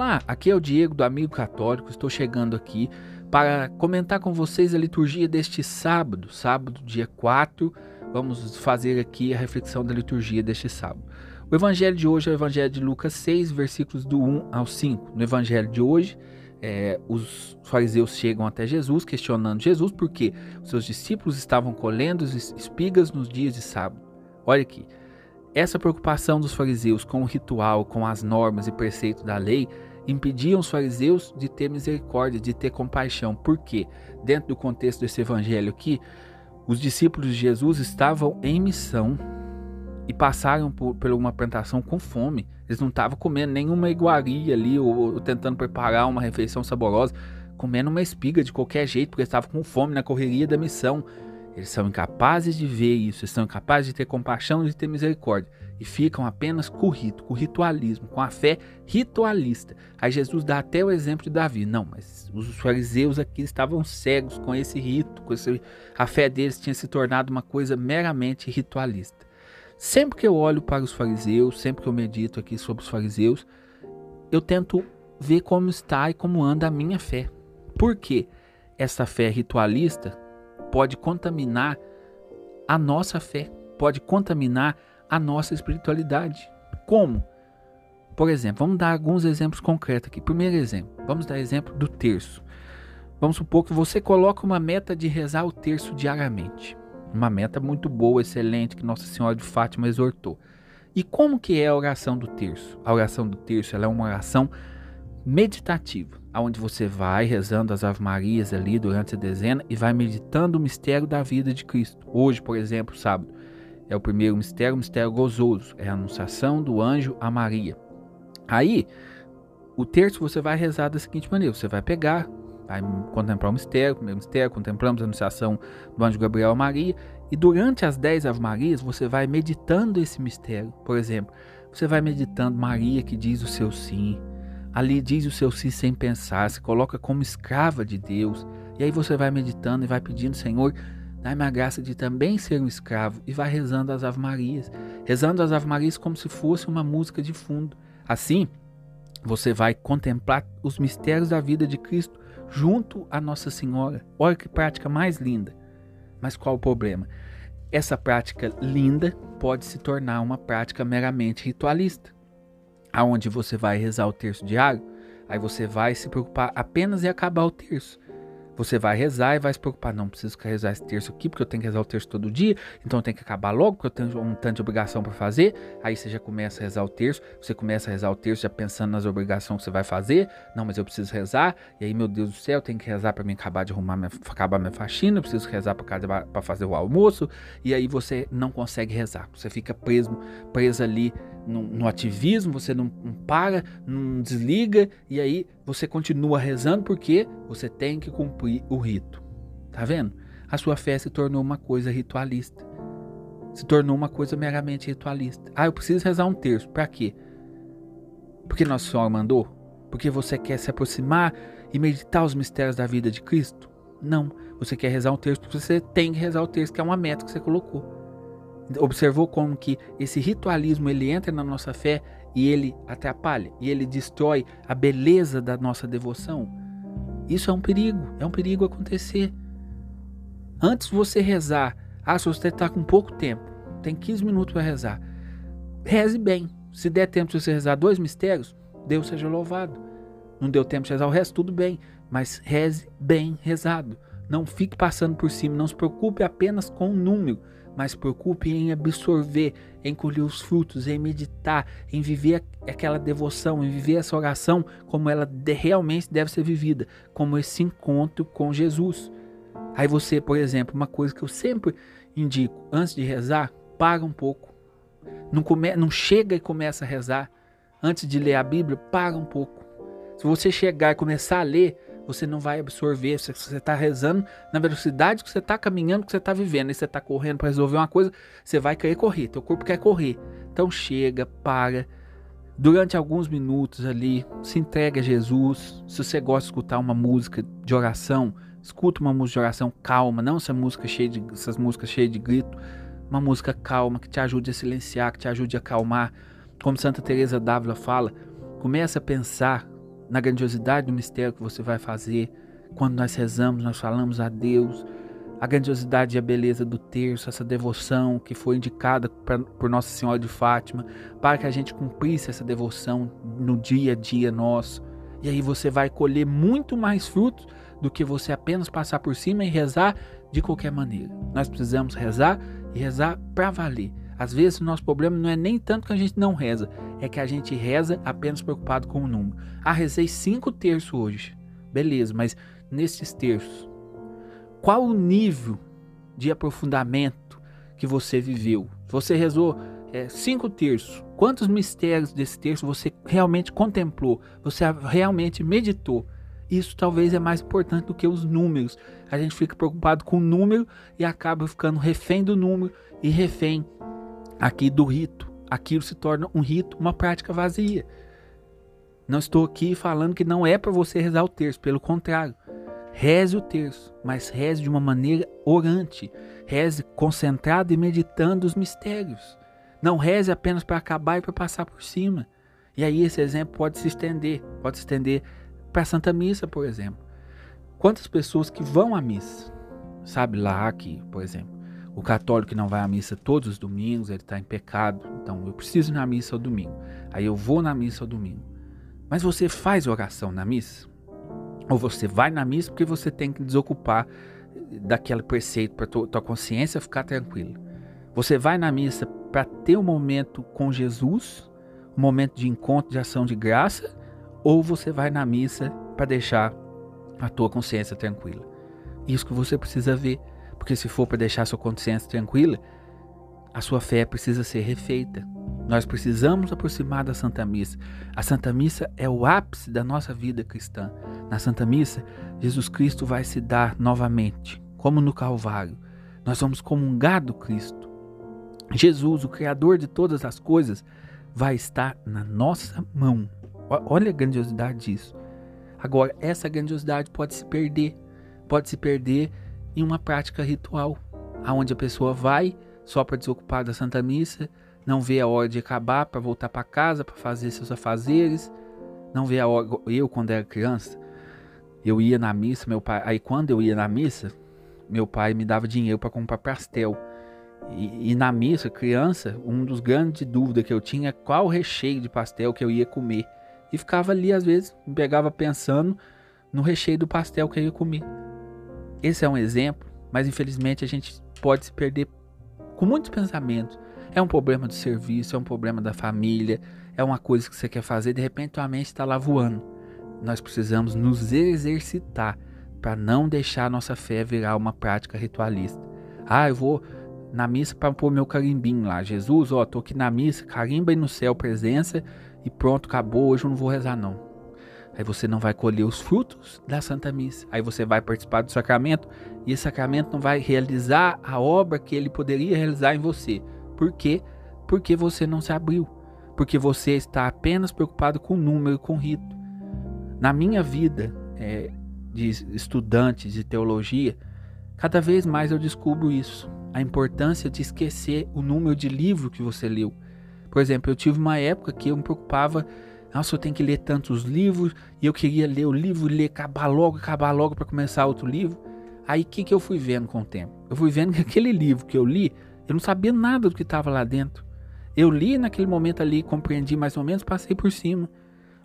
Olá, aqui é o Diego do Amigo Católico. Estou chegando aqui para comentar com vocês a liturgia deste sábado, sábado, dia 4. Vamos fazer aqui a reflexão da liturgia deste sábado. O evangelho de hoje é o evangelho de Lucas 6, versículos do 1 ao 5. No evangelho de hoje, é, os fariseus chegam até Jesus, questionando Jesus porque seus discípulos estavam colhendo espigas nos dias de sábado. Olha aqui, essa preocupação dos fariseus com o ritual, com as normas e preceitos da lei, impediam os fariseus de ter misericórdia, de ter compaixão. Porque, dentro do contexto desse evangelho aqui, os discípulos de Jesus estavam em missão e passaram por, por uma plantação com fome. Eles não estavam comendo nenhuma iguaria ali ou, ou, tentando preparar uma refeição saborosa, comendo uma espiga de qualquer jeito, porque estavam com fome na correria da missão. Eles são incapazes de ver isso, eles são incapazes de ter compaixão, de ter misericórdia. E ficam apenas com o rito, com o ritualismo, com a fé ritualista. Aí Jesus dá até o exemplo de Davi. Não, mas os fariseus aqui estavam cegos com esse rito, com esse... a fé deles tinha se tornado uma coisa meramente ritualista. Sempre que eu olho para os fariseus, sempre que eu medito aqui sobre os fariseus, eu tento ver como está e como anda a minha fé. Por quê? Essa fé ritualista pode contaminar a nossa fé, pode contaminar a nossa espiritualidade. Como? Por exemplo, vamos dar alguns exemplos concretos aqui. Primeiro exemplo, vamos dar exemplo do terço. Vamos supor que você coloca uma meta de rezar o terço diariamente. Uma meta muito boa, excelente, que Nossa Senhora de Fátima exortou. E como que é a oração do terço? A oração do terço é uma oração meditativa, aonde você vai rezando as Ave Marias ali durante a dezena e vai meditando o mistério da vida de Cristo. Hoje, por exemplo, sábado, é o primeiro mistério, o mistério gozoso, é a anunciação do anjo a Maria. Aí, o terço você vai rezar da seguinte maneira: você vai pegar, vai contemplar o mistério, o primeiro mistério, contemplamos a anunciação do anjo Gabriel a Maria, e durante as dez Ave Marias você vai meditando esse mistério. Por exemplo, você vai meditando Maria que diz o seu sim, Ali diz o seu sim sem pensar, se coloca como escrava de Deus. E aí você vai meditando e vai pedindo, Senhor, dai-me a graça de também ser um escravo. E vai rezando as Ave Marias. Rezando as Ave Marias como se fosse uma música de fundo. Assim, você vai contemplar os mistérios da vida de Cristo junto a Nossa Senhora. Olha que prática mais linda. Mas qual o problema? Essa prática linda pode se tornar uma prática meramente ritualista aonde você vai rezar o terço diário, aí você vai se preocupar apenas em acabar o terço. Você vai rezar e vai se preocupar, não preciso rezar esse terço aqui, porque eu tenho que rezar o terço todo dia, então eu tenho que acabar logo, porque eu tenho um tanto de obrigação para fazer. Aí você já começa a rezar o terço, você começa a rezar o terço já pensando nas obrigações que você vai fazer. Não, mas eu preciso rezar, e aí, meu Deus do céu, eu tenho que rezar para mim acabar de arrumar, minha, acabar minha faxina, eu preciso rezar para fazer o almoço, e aí você não consegue rezar, você fica preso, preso ali no, no ativismo, você não, não para, não desliga e aí você continua rezando porque você tem que cumprir o rito. Tá vendo? A sua fé se tornou uma coisa ritualista. Se tornou uma coisa meramente ritualista. Ah, eu preciso rezar um terço. Para quê? Porque Nossa Senhora mandou? Porque você quer se aproximar e meditar os mistérios da vida de Cristo? Não. Você quer rezar um terço porque você tem que rezar o terço, que é uma meta que você colocou observou como que esse ritualismo ele entra na nossa fé e ele atrapalha e ele destrói a beleza da nossa devoção. Isso é um perigo, é um perigo acontecer. Antes você rezar, ah, se você está com pouco tempo, tem 15 minutos para rezar, reze bem. Se der tempo de você rezar dois mistérios, Deus seja louvado. Não deu tempo de rezar o resto, tudo bem, mas reze bem rezado. Não fique passando por cima, não se preocupe apenas com o número mas preocupe em absorver, em colher os frutos, em meditar, em viver aquela devoção, em viver essa oração como ela realmente deve ser vivida, como esse encontro com Jesus. Aí você, por exemplo, uma coisa que eu sempre indico, antes de rezar, para um pouco. Não, come, não chega e começa a rezar. Antes de ler a Bíblia, para um pouco. Se você chegar e começar a ler, você não vai absorver. Se você está rezando na velocidade que você está caminhando, que você está vivendo, e você está correndo para resolver uma coisa, você vai querer correr. Teu corpo quer correr. Então chega, para. Durante alguns minutos ali, se entrega a Jesus. Se você gosta de escutar uma música de oração, escuta uma música de oração calma, não essa música cheia de, essas músicas cheias de grito. Uma música calma que te ajude a silenciar, que te ajude a acalmar. Como Santa Teresa d'Ávila fala, comece a pensar na grandiosidade do mistério que você vai fazer. Quando nós rezamos, nós falamos a Deus, a grandiosidade e a beleza do terço, essa devoção que foi indicada pra, por Nossa Senhora de Fátima, para que a gente cumprisse essa devoção no dia a dia nosso. E aí você vai colher muito mais frutos do que você apenas passar por cima e rezar de qualquer maneira. Nós precisamos rezar e rezar para valer. Às vezes o nosso problema não é nem tanto que a gente não reza, é que a gente reza apenas preocupado com o número. Ah, rezei cinco terços hoje. Beleza, mas nesses terços, qual o nível de aprofundamento que você viveu? Você rezou é, cinco terços. Quantos mistérios desse terço você realmente contemplou? Você realmente meditou? Isso talvez é mais importante do que os números. A gente fica preocupado com o número e acaba ficando refém do número e refém aqui do rito. Aquilo se torna um rito, uma prática vazia. Não estou aqui falando que não é para você rezar o terço, pelo contrário. Reze o terço, mas reze de uma maneira orante. Reze concentrado e meditando os mistérios. Não reze apenas para acabar e para passar por cima. E aí esse exemplo pode se estender, pode se estender para a Santa Missa, por exemplo. Quantas pessoas que vão à missa, sabe lá que, por exemplo, o católico que não vai à missa todos os domingos, ele está em pecado, então eu preciso ir na missa ao domingo. Aí eu vou na missa ao domingo. Mas você faz oração na missa? Ou você vai na missa porque você tem que desocupar daquele preceito para tua consciência ficar tranquila? Você vai na missa para ter um momento com Jesus, um momento de encontro, de ação de graça, ou você vai na missa para deixar a tua consciência tranquila. Isso que você precisa ver, porque se for para deixar sua consciência tranquila, a sua fé precisa ser refeita. Nós precisamos aproximar da Santa Missa. A Santa Missa é o ápice da nossa vida cristã. Na Santa Missa, Jesus Cristo vai se dar novamente, como no Calvário. Nós vamos comungar do Cristo. Jesus, o Criador de todas as coisas, vai estar na nossa mão. Olha a grandiosidade disso. Agora, essa grandiosidade pode se perder. Pode se perder em uma prática ritual, aonde a pessoa vai só para desocupar da Santa Missa, não vê a hora de acabar para voltar para casa, para fazer seus afazeres, não vê a hora. Eu, quando era criança, eu ia na missa, meu pai. Aí, quando eu ia na missa, meu pai me dava dinheiro para comprar pastel. E, e, na missa, criança, um dos grandes dúvidas que eu tinha é qual recheio de pastel que eu ia comer. E ficava ali, às vezes, me pegava pensando no recheio do pastel que eu ia comer. Esse é um exemplo, mas infelizmente a gente pode se perder com muitos pensamentos. É um problema do serviço, é um problema da família, é uma coisa que você quer fazer, de repente tua mente está lá voando. Nós precisamos nos exercitar para não deixar a nossa fé virar uma prática ritualista. Ah, eu vou na missa para pôr meu carimbinho lá. Jesus, ó, tô aqui na missa, carimba aí no céu presença e pronto, acabou, hoje eu não vou rezar não. Aí você não vai colher os frutos da Santa Missa. Aí você vai participar do sacramento e esse sacramento não vai realizar a obra que ele poderia realizar em você. Por quê? Porque você não se abriu. Porque você está apenas preocupado com número, com o rito. Na minha vida é, de estudante de teologia, cada vez mais eu descubro isso. A importância de esquecer o número de livro que você leu por exemplo, eu tive uma época que eu me preocupava, nossa, eu tenho que ler tantos livros, e eu queria ler o livro, ler, acabar logo, acabar logo para começar outro livro. Aí o que, que eu fui vendo com o tempo? Eu fui vendo que aquele livro que eu li, eu não sabia nada do que estava lá dentro. Eu li naquele momento ali, compreendi mais ou menos, passei por cima.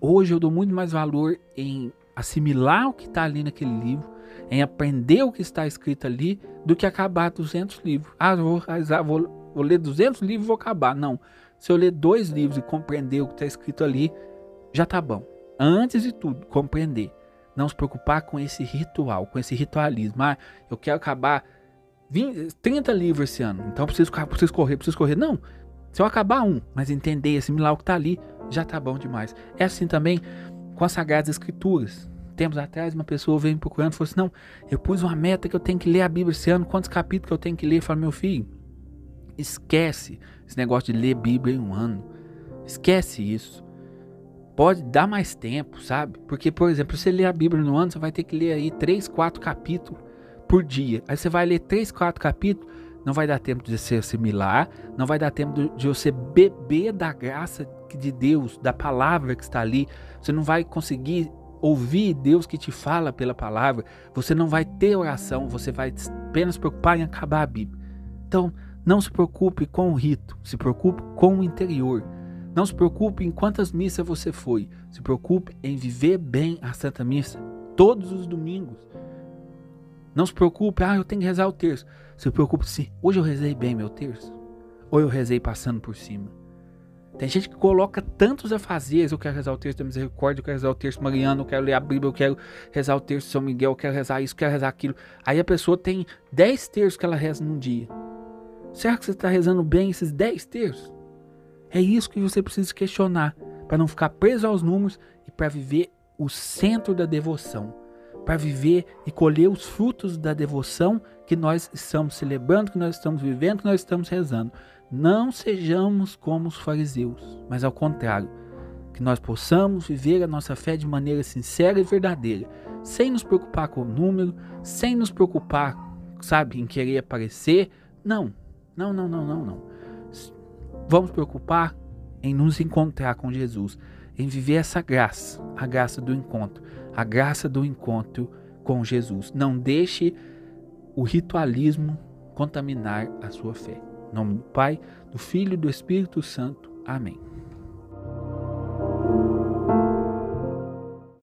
Hoje eu dou muito mais valor em assimilar o que está ali naquele livro, em aprender o que está escrito ali, do que acabar 200 livros. Ah, vou, vou, vou ler 200 livros e vou acabar. Não. Se eu ler dois livros e compreender o que está escrito ali, já tá bom. Antes de tudo, compreender. Não se preocupar com esse ritual, com esse ritualismo. Ah, eu quero acabar 20, 30 livros esse ano, então preciso, preciso correr, preciso correr. Não, se eu acabar um, mas entender, assimilar o que está ali, já tá bom demais. É assim também com as Sagradas Escrituras. Tempos atrás, uma pessoa veio me procurando e falou assim: Não, eu pus uma meta que eu tenho que ler a Bíblia esse ano, quantos capítulos que eu tenho que ler? Eu falei, meu filho, esquece esse negócio de ler Bíblia em um ano. Esquece isso. Pode dar mais tempo, sabe? Porque, por exemplo, você ler a Bíblia no ano, você vai ter que ler aí 3, 4 capítulos por dia. Aí você vai ler 3, 4 capítulos, não vai dar tempo de você assimilar, não vai dar tempo de você beber da graça de Deus, da palavra que está ali. Você não vai conseguir ouvir Deus que te fala pela palavra, você não vai ter oração, você vai apenas preocupar em acabar a Bíblia. Então, não se preocupe com o rito, se preocupe com o interior. Não se preocupe em quantas missas você foi, se preocupe em viver bem a Santa Missa todos os domingos. Não se preocupe, ah, eu tenho que rezar o terço. Se preocupe se hoje eu rezei bem meu terço ou eu rezei passando por cima. Tem gente que coloca tantos afazeres. Eu quero rezar o terço da misericórdia, eu quero rezar o terço mariano, eu quero ler a Bíblia, eu quero rezar o terço de São Miguel, eu quero rezar isso, eu quero rezar aquilo. Aí a pessoa tem 10 terços que ela reza num dia. Será que você está rezando bem esses 10 terços? É isso que você precisa questionar, para não ficar preso aos números e para viver o centro da devoção, para viver e colher os frutos da devoção que nós estamos celebrando, que nós estamos vivendo, que nós estamos rezando. Não sejamos como os fariseus, mas ao contrário, que nós possamos viver a nossa fé de maneira sincera e verdadeira, sem nos preocupar com o número, sem nos preocupar, sabe, em querer aparecer. Não, não, não, não, não, não. Vamos preocupar em nos encontrar com Jesus, em viver essa graça, a graça do encontro, a graça do encontro com Jesus. Não deixe o ritualismo contaminar a sua fé. Em nome do Pai, do Filho e do Espírito Santo. Amém.